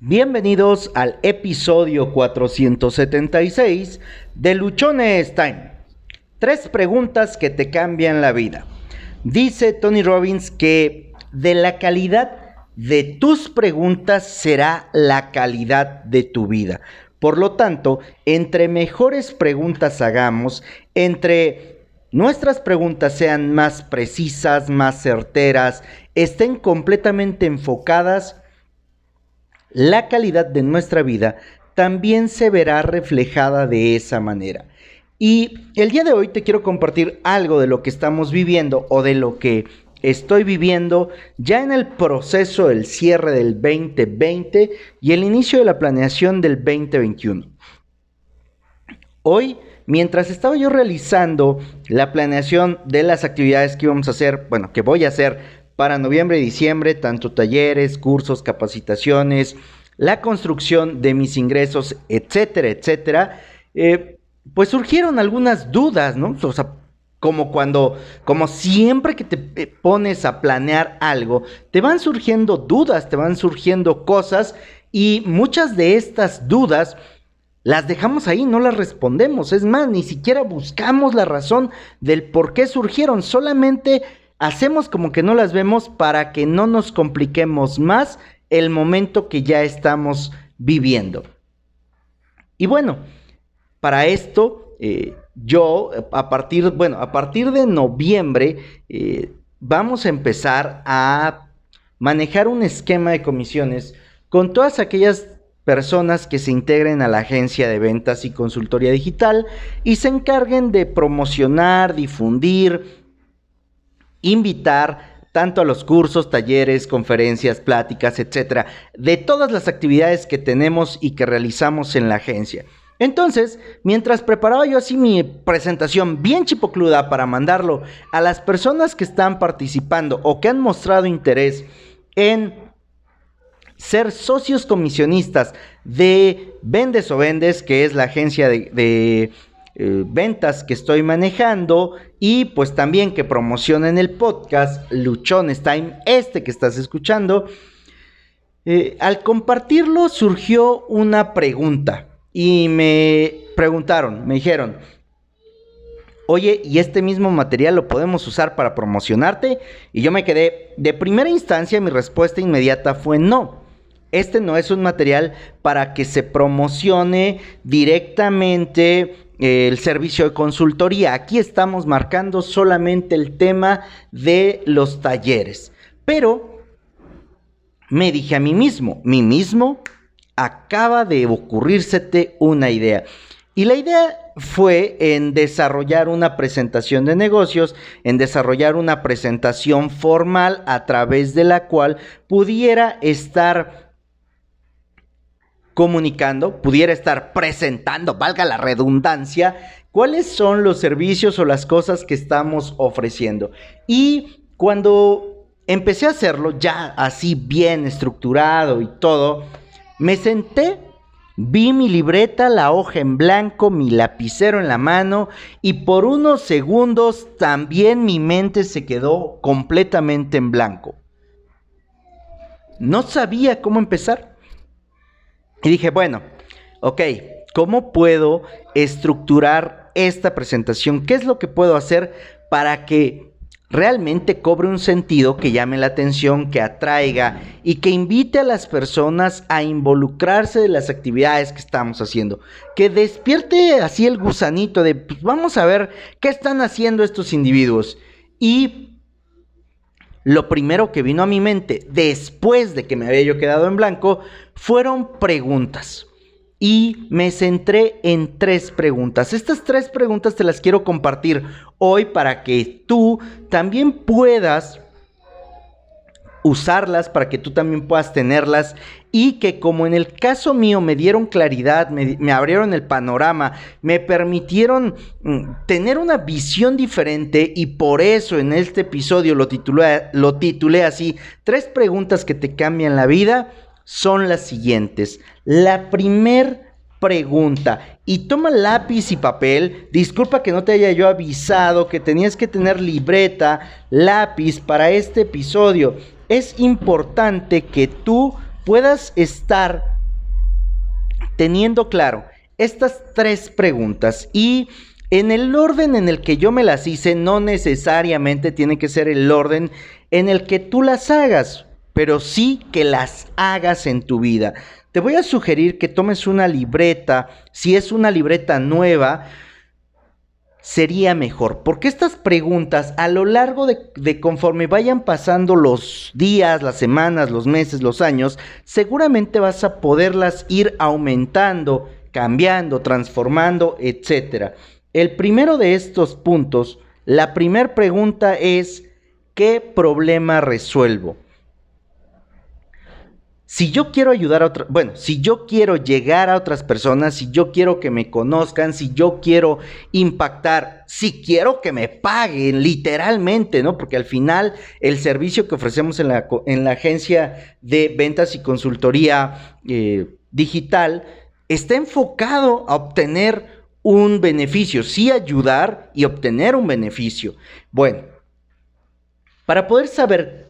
Bienvenidos al episodio 476 de Luchones Time. Tres preguntas que te cambian la vida. Dice Tony Robbins que de la calidad de tus preguntas será la calidad de tu vida. Por lo tanto, entre mejores preguntas hagamos, entre nuestras preguntas sean más precisas, más certeras, estén completamente enfocadas, la calidad de nuestra vida también se verá reflejada de esa manera. Y el día de hoy te quiero compartir algo de lo que estamos viviendo o de lo que estoy viviendo ya en el proceso del cierre del 2020 y el inicio de la planeación del 2021. Hoy, mientras estaba yo realizando la planeación de las actividades que íbamos a hacer, bueno, que voy a hacer para noviembre y diciembre, tanto talleres, cursos, capacitaciones, la construcción de mis ingresos, etcétera, etcétera, eh, pues surgieron algunas dudas, ¿no? O sea, como cuando, como siempre que te eh, pones a planear algo, te van surgiendo dudas, te van surgiendo cosas y muchas de estas dudas las dejamos ahí, no las respondemos. Es más, ni siquiera buscamos la razón del por qué surgieron, solamente hacemos como que no las vemos para que no nos compliquemos más el momento que ya estamos viviendo. Y bueno, para esto eh, yo a partir, bueno, a partir de noviembre eh, vamos a empezar a manejar un esquema de comisiones con todas aquellas personas que se integren a la agencia de ventas y consultoría digital y se encarguen de promocionar, difundir, invitar tanto a los cursos, talleres, conferencias, pláticas, etcétera, de todas las actividades que tenemos y que realizamos en la agencia. Entonces, mientras preparaba yo así mi presentación bien chipocluda para mandarlo a las personas que están participando o que han mostrado interés en ser socios comisionistas de Vendes o Vendes, que es la agencia de, eh, ventas que estoy manejando y pues también que promocionen el podcast Luchones Time, este que estás escuchando. Eh, al compartirlo surgió una pregunta y me preguntaron, me dijeron, oye, ¿y este mismo material lo podemos usar para promocionarte? Y yo me quedé, de primera instancia mi respuesta inmediata fue no. Este no es un material para que se promocione directamente el servicio de consultoría. Aquí estamos marcando solamente el tema de los talleres. Pero me dije a mí mismo, mí mismo, acaba de ocurrírsete una idea. Y la idea fue en desarrollar una presentación de negocios, en desarrollar una presentación formal a través de la cual pudiera estar comunicando, pudiera estar presentando, valga la redundancia, cuáles son los servicios o las cosas que estamos ofreciendo. Y cuando empecé a hacerlo, ya así bien estructurado y todo, me senté, vi mi libreta, la hoja en blanco, mi lapicero en la mano y por unos segundos también mi mente se quedó completamente en blanco. No sabía cómo empezar. Y dije, bueno, ok, ¿cómo puedo estructurar esta presentación? ¿Qué es lo que puedo hacer para que realmente cobre un sentido que llame la atención, que atraiga y que invite a las personas a involucrarse de las actividades que estamos haciendo. Que despierte así el gusanito de, pues vamos a ver qué están haciendo estos individuos. Y lo primero que vino a mi mente después de que me había yo quedado en blanco fueron preguntas. Y me centré en tres preguntas. Estas tres preguntas te las quiero compartir hoy para que tú también puedas usarlas, para que tú también puedas tenerlas y que como en el caso mío me dieron claridad, me, abrieron el panorama, me permitieron mm, tener una visión diferente y por eso en este episodio lo titulé, lo titulé así, tres preguntas que te cambian la vida son las siguientes. La primer pregunta y toma lápiz y papel. Disculpa que no te haya yo avisado que tenías que tener libreta, lápiz para este episodio. Es importante que tú puedas estar teniendo claro estas tres preguntas y en el orden en el que yo me las hice, no necesariamente tiene que ser el orden en el que tú las hagas, pero sí que las hagas en tu vida. Te voy a sugerir que tomes una libreta, si es una libreta nueva, sería mejor. Porque estas preguntas a lo largo de, conforme vayan pasando los días, las semanas, los meses, los años, seguramente vas a poderlas ir aumentando, cambiando, transformando, etc. El primero de estos puntos, la primera pregunta es, ¿qué problema resuelvo? Si yo quiero ayudar a otras, bueno, si yo quiero llegar a otras personas, si yo quiero que me conozcan, si yo quiero impactar, si quiero que me paguen literalmente, ¿no? Porque al final el servicio que ofrecemos en la, en la agencia de ventas y consultoría eh, digital está enfocado a obtener un beneficio, sí ayudar y obtener un beneficio. Bueno, para poder saber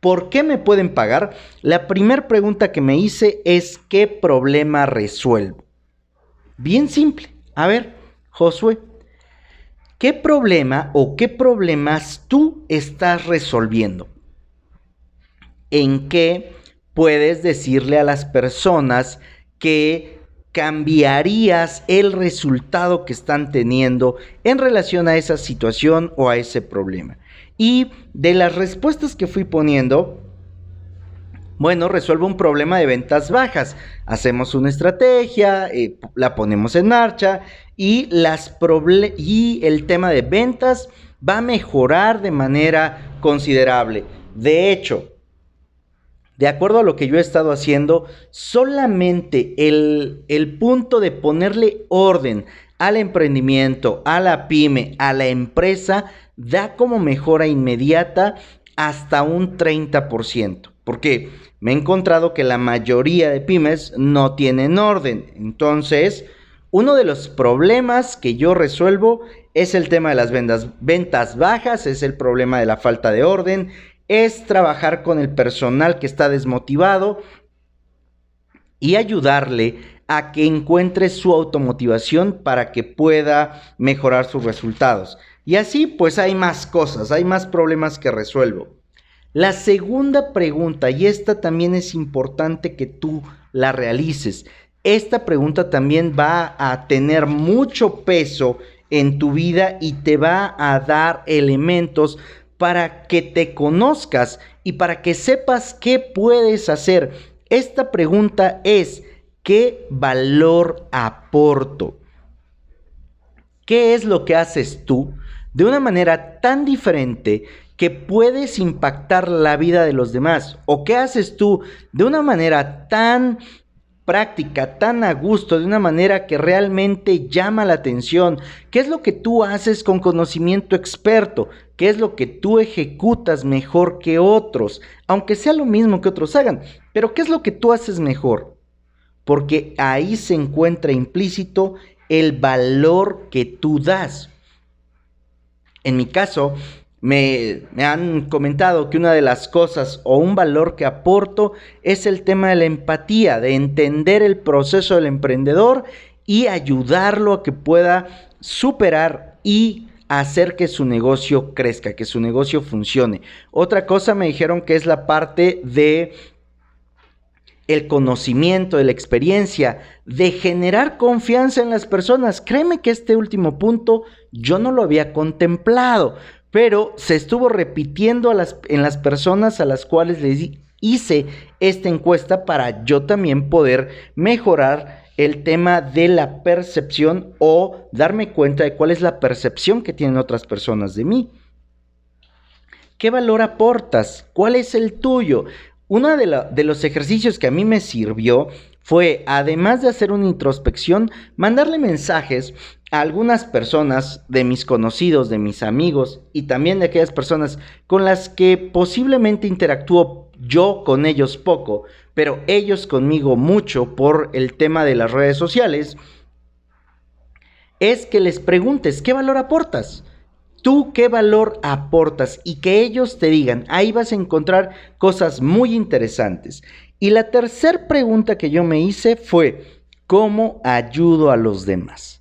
¿Por qué me pueden pagar? La primera pregunta que me hice es ¿qué problema resuelvo? Bien simple. A ver, Josué, ¿qué problema o qué problemas tú estás resolviendo? ¿En qué puedes decirle a las personas que cambiarías el resultado que están teniendo en relación a esa situación o a ese problema? Y de las respuestas que fui poniendo, bueno, resuelvo un problema de ventas bajas. Hacemos una estrategia, eh, la ponemos en marcha y, el tema de ventas va a mejorar de manera considerable. De hecho, de acuerdo a lo que yo he estado haciendo, solamente el, el punto de ponerle orden al emprendimiento, a la pyme, a la empresa, da como mejora inmediata hasta un 30%. Porque me he encontrado que la mayoría de pymes no tienen orden. Entonces, uno de los problemas que yo resuelvo es el tema de las ventas, ventas bajas, es el problema de la falta de orden, es trabajar con el personal que está desmotivado y ayudarle a que encuentre su automotivación para que pueda mejorar sus resultados. Y así pues hay más cosas, hay más problemas que resuelvo. La segunda pregunta, y esta también es importante que tú la realices, esta pregunta también va a tener mucho peso en tu vida y te va a dar elementos para que te conozcas y para que sepas qué puedes hacer. Esta pregunta es, ¿qué valor aporto? ¿Qué es lo que haces tú de una manera tan diferente que puedes impactar la vida de los demás? ¿O qué haces tú de una manera tan práctica, tan a gusto, de una manera que realmente llama la atención? ¿Qué es lo que tú haces con conocimiento experto? ¿Qué es lo que tú ejecutas mejor que otros? Aunque sea lo mismo que otros hagan, pero ¿qué es lo que tú haces mejor? Porque ahí se encuentra implícito el valor que tú das. En mi caso, me, han comentado que una de las cosas o un valor que aporto es el tema de la empatía, de entender el proceso del emprendedor y ayudarlo a que pueda superar y hacer que su negocio crezca, que su negocio funcione. Otra cosa me dijeron que es la parte de el conocimiento, de la experiencia, de generar confianza en las personas. Créeme que este último punto yo no lo había contemplado, pero se estuvo repitiendo en las personas a las cuales les hice esta encuesta para yo también poder mejorar el tema de la percepción o darme cuenta de cuál es la percepción que tienen otras personas de mí. ¿Qué valor aportas? ¿Cuál es el tuyo? Uno de, los ejercicios que a mí me sirvió fue, además de hacer una introspección, mandarle mensajes a algunas personas de mis conocidos, de mis amigos y también de aquellas personas con las que posiblemente interactúo yo con ellos poco, pero ellos conmigo mucho por el tema de las redes sociales, es que les preguntes qué valor aportas. Tú qué valor aportas y que ellos te digan, ahí vas a encontrar cosas muy interesantes. Y la tercera pregunta que yo me hice fue, ¿cómo ayudo a los demás?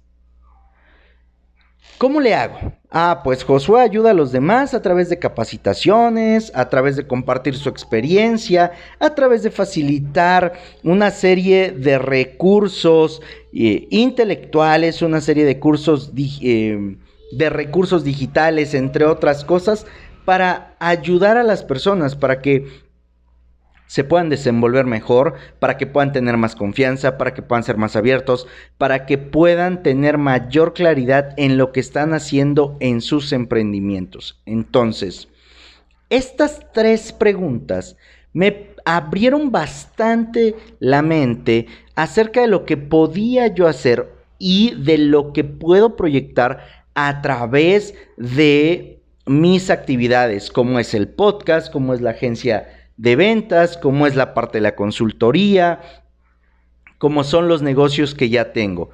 ¿Cómo le hago? Ah, pues Josué ayuda a los demás a través de capacitaciones, a través de compartir su experiencia, a través de facilitar una serie de recursos eh, intelectuales, una serie de cursos eh, de recursos digitales, entre otras cosas, para ayudar a las personas, para que se puedan desenvolver mejor, para que puedan tener más confianza, para que puedan ser más abiertos, para que puedan tener mayor claridad en lo que están haciendo en sus emprendimientos. Entonces, estas tres preguntas me abrieron bastante la mente acerca de lo que podía yo hacer y de lo que puedo proyectar a través de mis actividades, como es el podcast, como es la agencia de ventas, cómo es la parte de la consultoría, cómo son los negocios que ya tengo.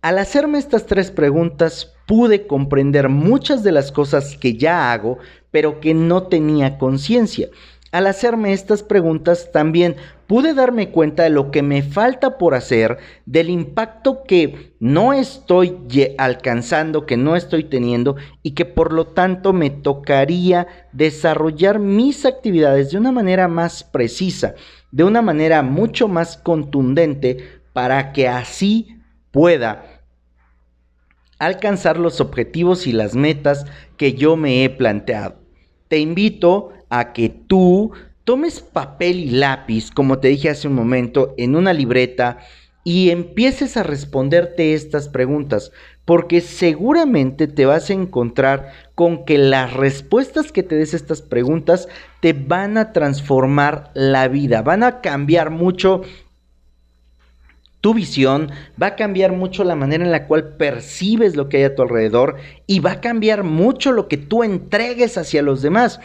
Al hacerme estas tres preguntas pude comprender muchas de las cosas que ya hago, pero que no tenía conciencia. Al hacerme estas preguntas también pude darme cuenta de lo que me falta por hacer, del impacto que no estoy alcanzando, que no estoy teniendo y que por lo tanto me tocaría desarrollar mis actividades de una manera más precisa, de una manera mucho más contundente para que así pueda alcanzar los objetivos y las metas que yo me he planteado. Te invito a que tú tomes papel y lápiz, como te dije hace un momento, en una libreta y empieces a responderte estas preguntas, porque seguramente te vas a encontrar con que las respuestas que te des estas preguntas te van a transformar la vida, van a cambiar mucho tu visión, va a cambiar mucho la manera en la cual percibes lo que hay a tu alrededor y va a cambiar mucho lo que tú entregues hacia los demás.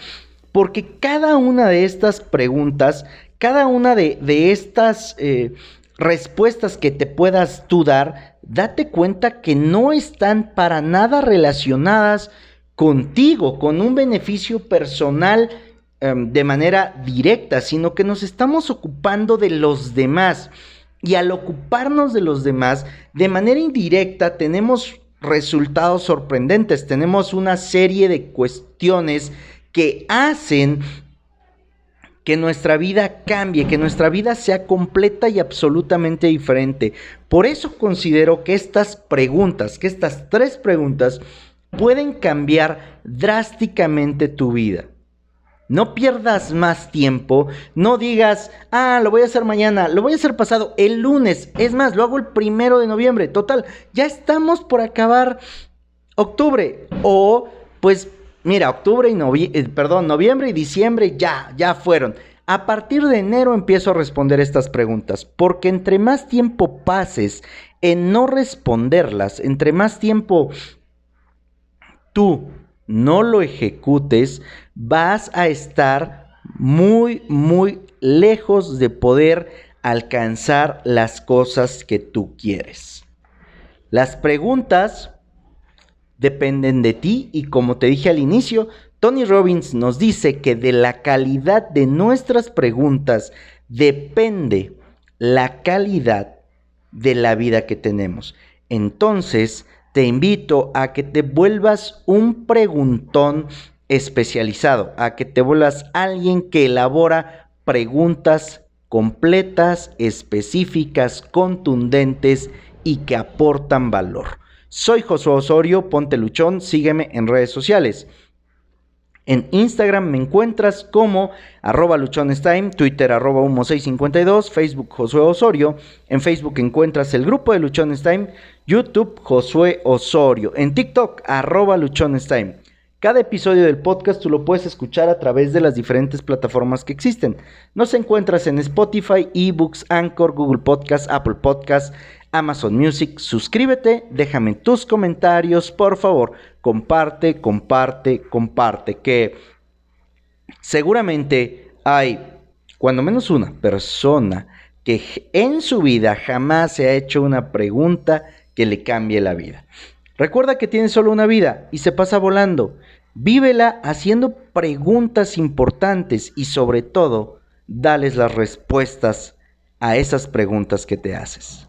Porque cada una de estas preguntas, cada una de, estas eh, respuestas que te puedas tú dar, date cuenta que no están para nada relacionadas contigo, con un beneficio personal em, de manera directa, sino que nos estamos ocupando de los demás. Y al ocuparnos de los demás, de manera indirecta, tenemos resultados sorprendentes, tenemos una serie de cuestiones que hacen que nuestra vida cambie, que nuestra vida sea completa y absolutamente diferente. Por eso considero que estas preguntas, que estas tres preguntas pueden cambiar drásticamente tu vida. No pierdas más tiempo, no digas, ah, lo voy a hacer mañana, lo voy a hacer pasado, el lunes, es más, lo hago el primero de noviembre, total, ya estamos por acabar octubre o pues Mira, octubre y noviembre, eh, perdón, noviembre y diciembre ya, ya fueron. A partir de enero empiezo a responder estas preguntas, porque entre más tiempo pases en no responderlas, entre más tiempo tú no lo ejecutes, vas a estar muy, muy lejos de poder alcanzar las cosas que tú quieres. Las preguntas dependen de ti y como te dije al inicio, Tony Robbins nos dice que de la calidad de nuestras preguntas depende la calidad de la vida que tenemos. Entonces, te invito a que te vuelvas un preguntón especializado, a que te vuelvas alguien que elabora preguntas completas, específicas, contundentes y que aportan valor. Soy Josué Osorio, ponte luchón, sígueme en redes sociales. En Instagram me encuentras como arroba luchonestime, Twitter arroba humo652, Facebook Josué Osorio. En Facebook encuentras el grupo de Luchonestime, YouTube Josué Osorio. En TikTok arroba luchonestime. Cada episodio del podcast tú lo puedes escuchar a través de las diferentes plataformas que existen. Nos encuentras en Spotify, eBooks, Anchor, Google Podcast, Apple Podcast, Amazon Music. Suscríbete, déjame tus comentarios, por favor. Comparte, comparte, comparte. Que seguramente hay, cuando menos una persona que en su vida jamás se ha hecho una pregunta que le cambie la vida. Recuerda que tienes solo una vida y se pasa volando. Vívela haciendo preguntas importantes y sobre todo, dales las respuestas a esas preguntas que te haces.